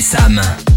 Sam.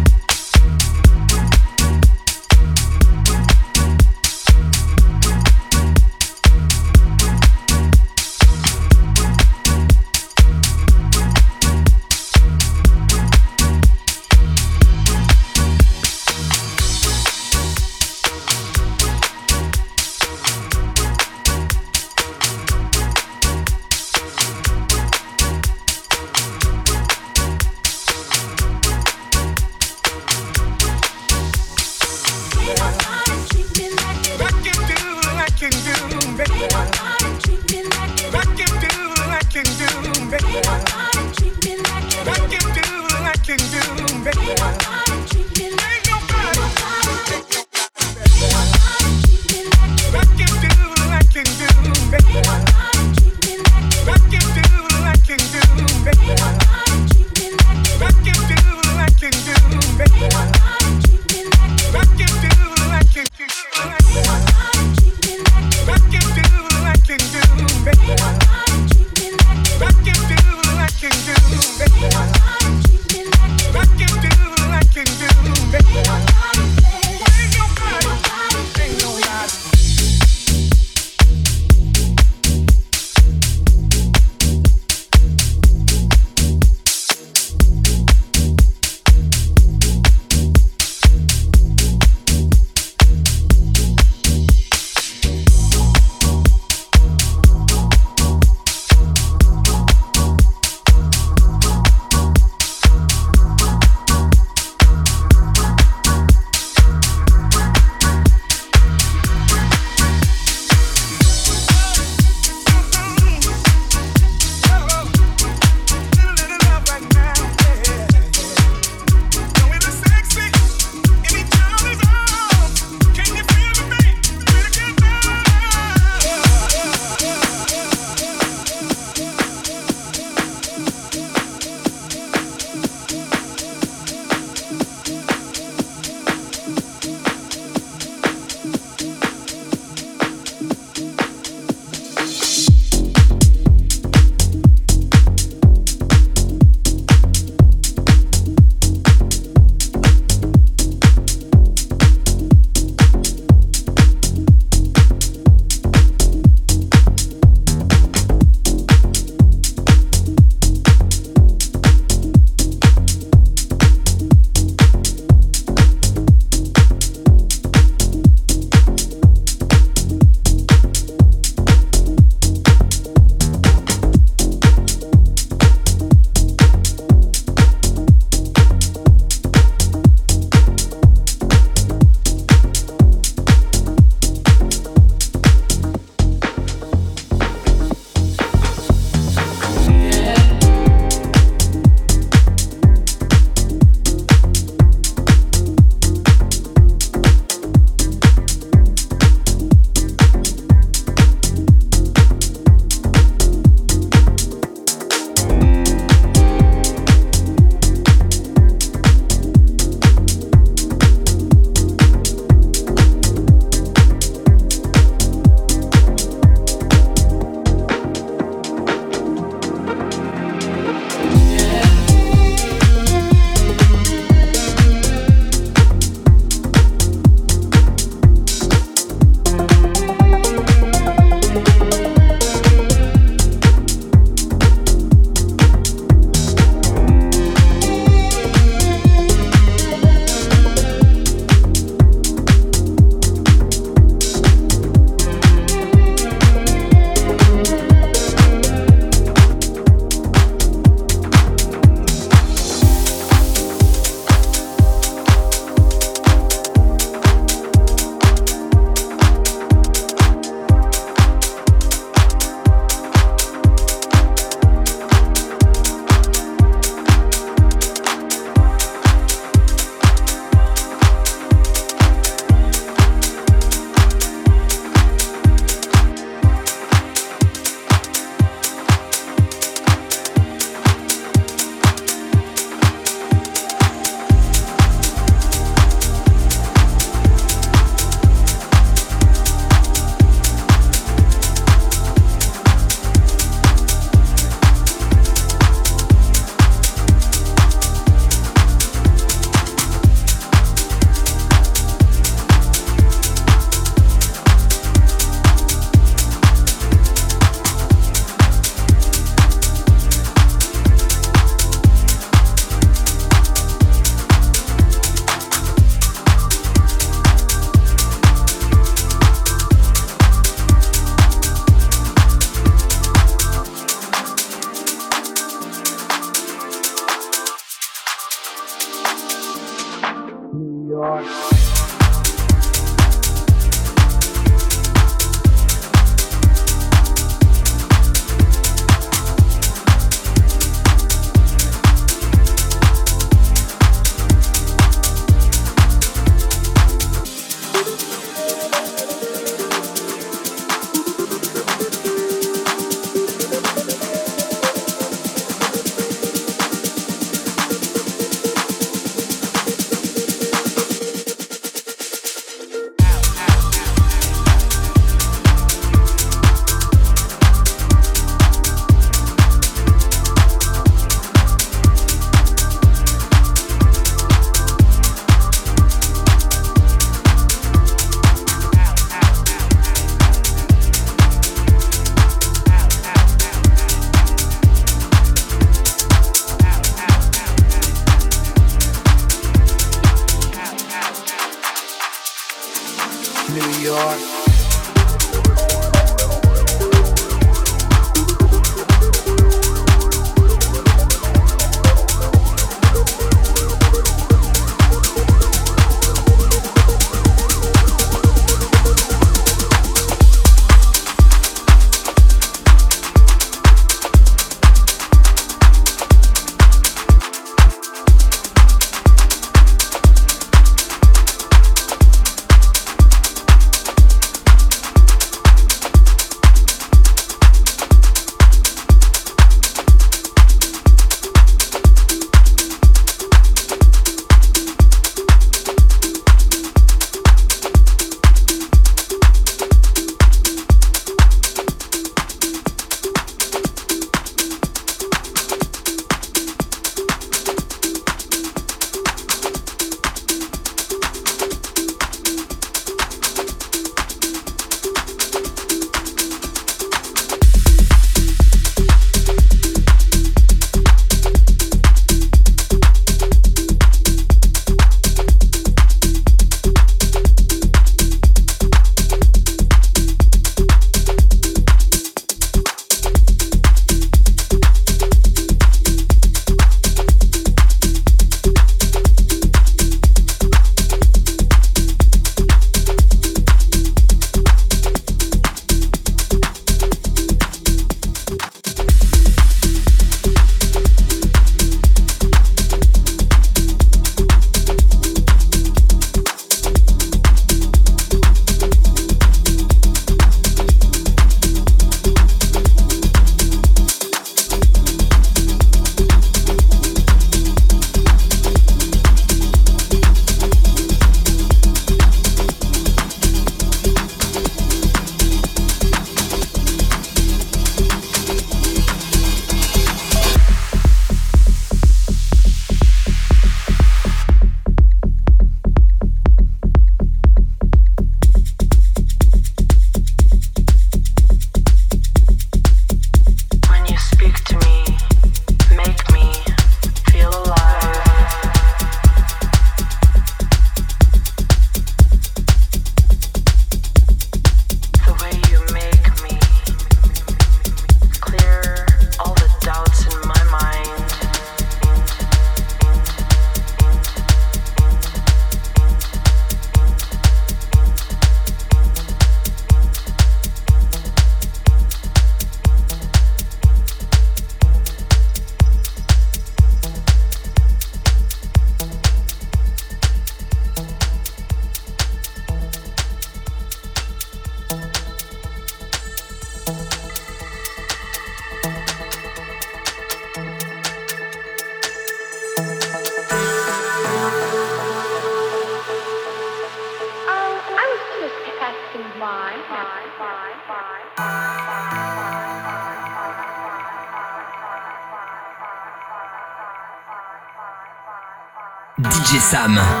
Sam.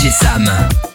DJ Sam.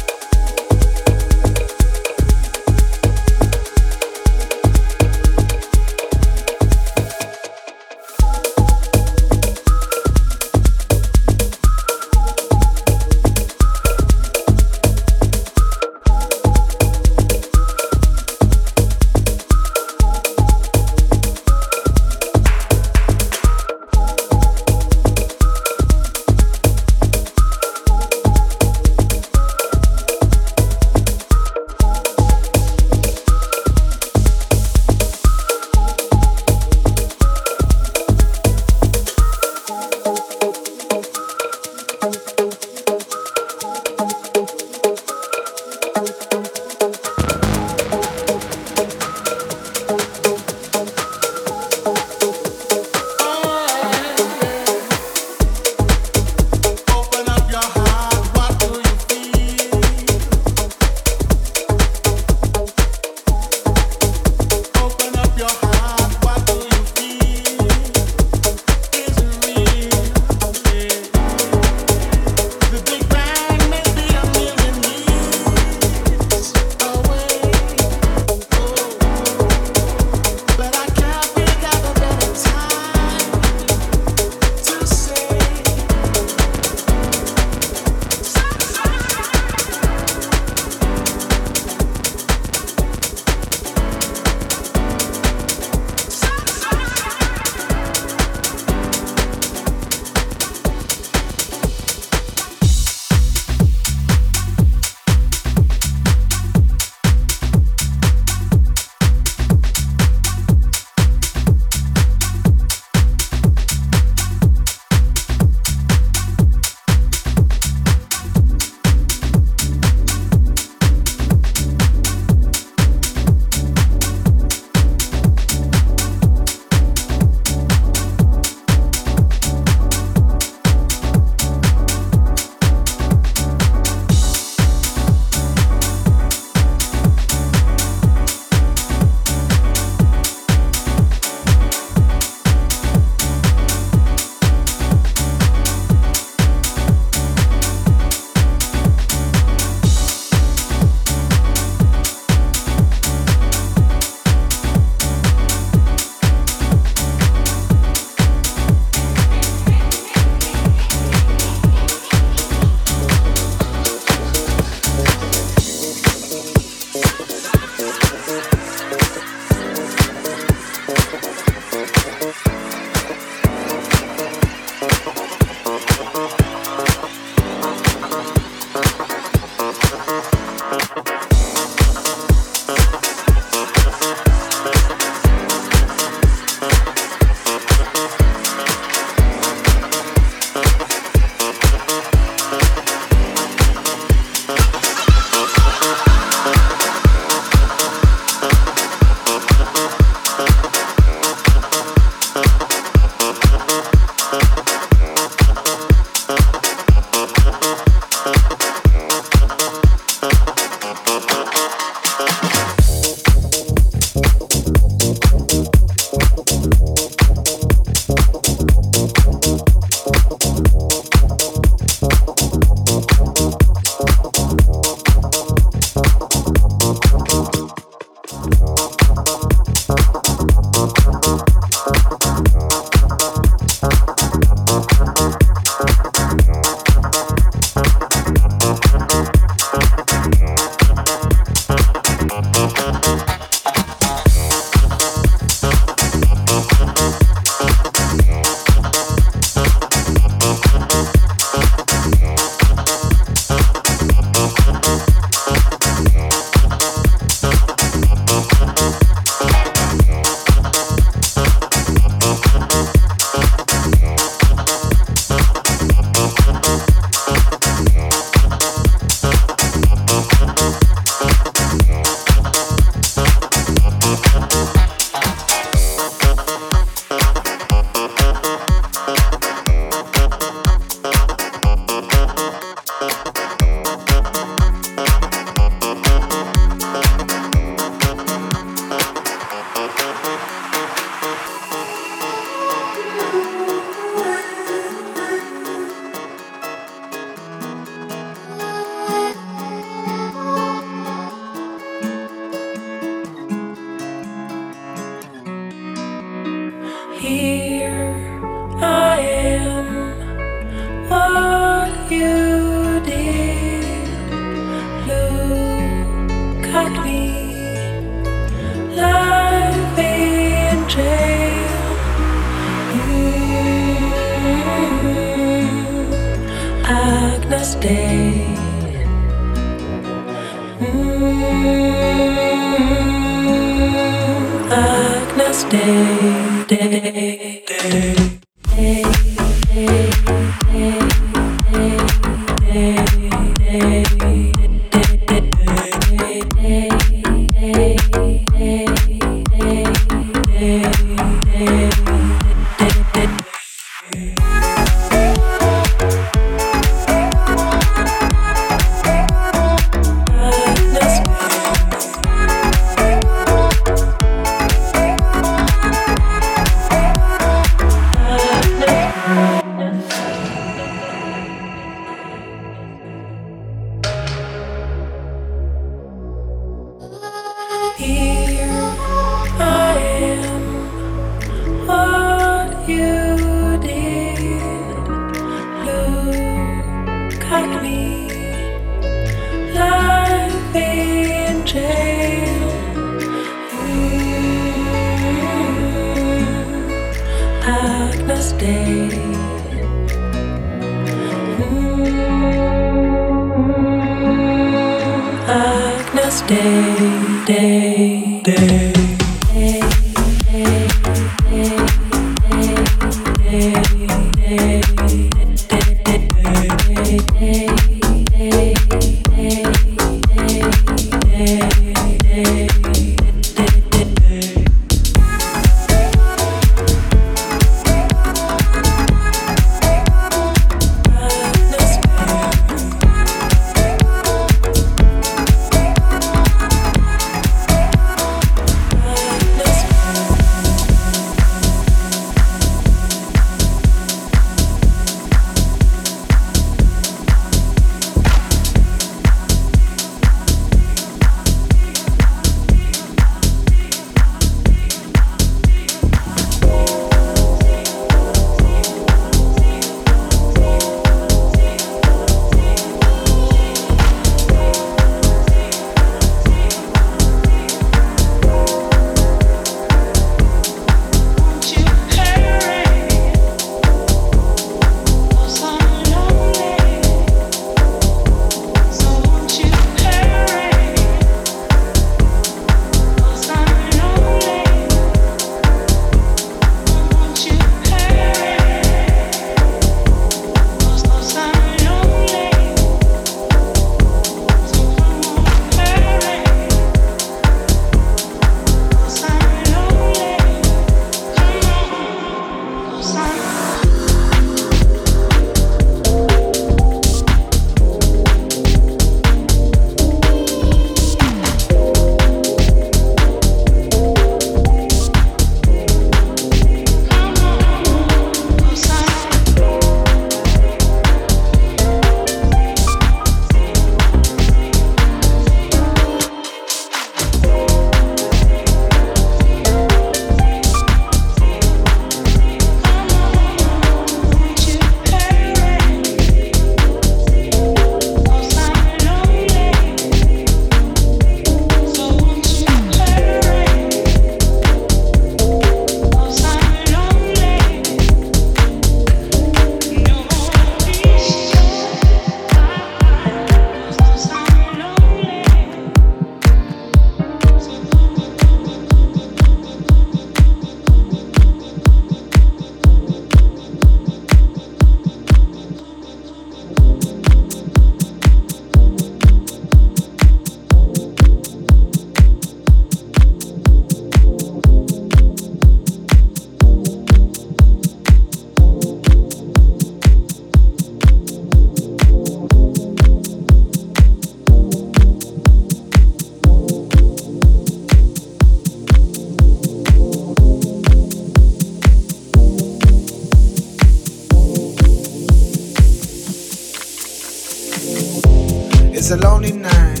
It's a lonely night.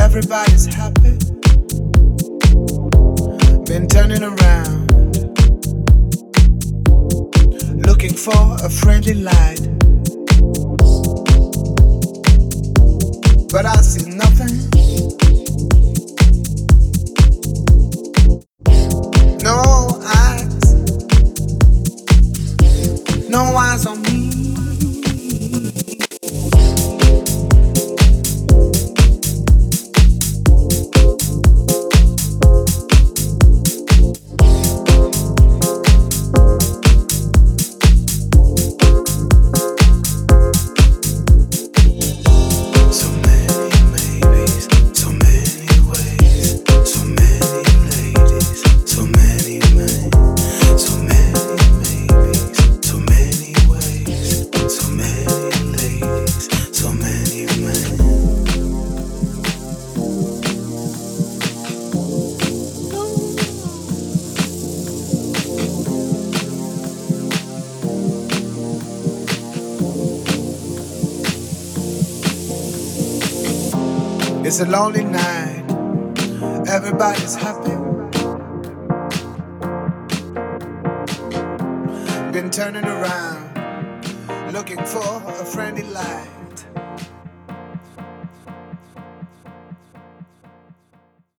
Everybody's happy. Been turning around. Looking for a friendly light. A lonely night.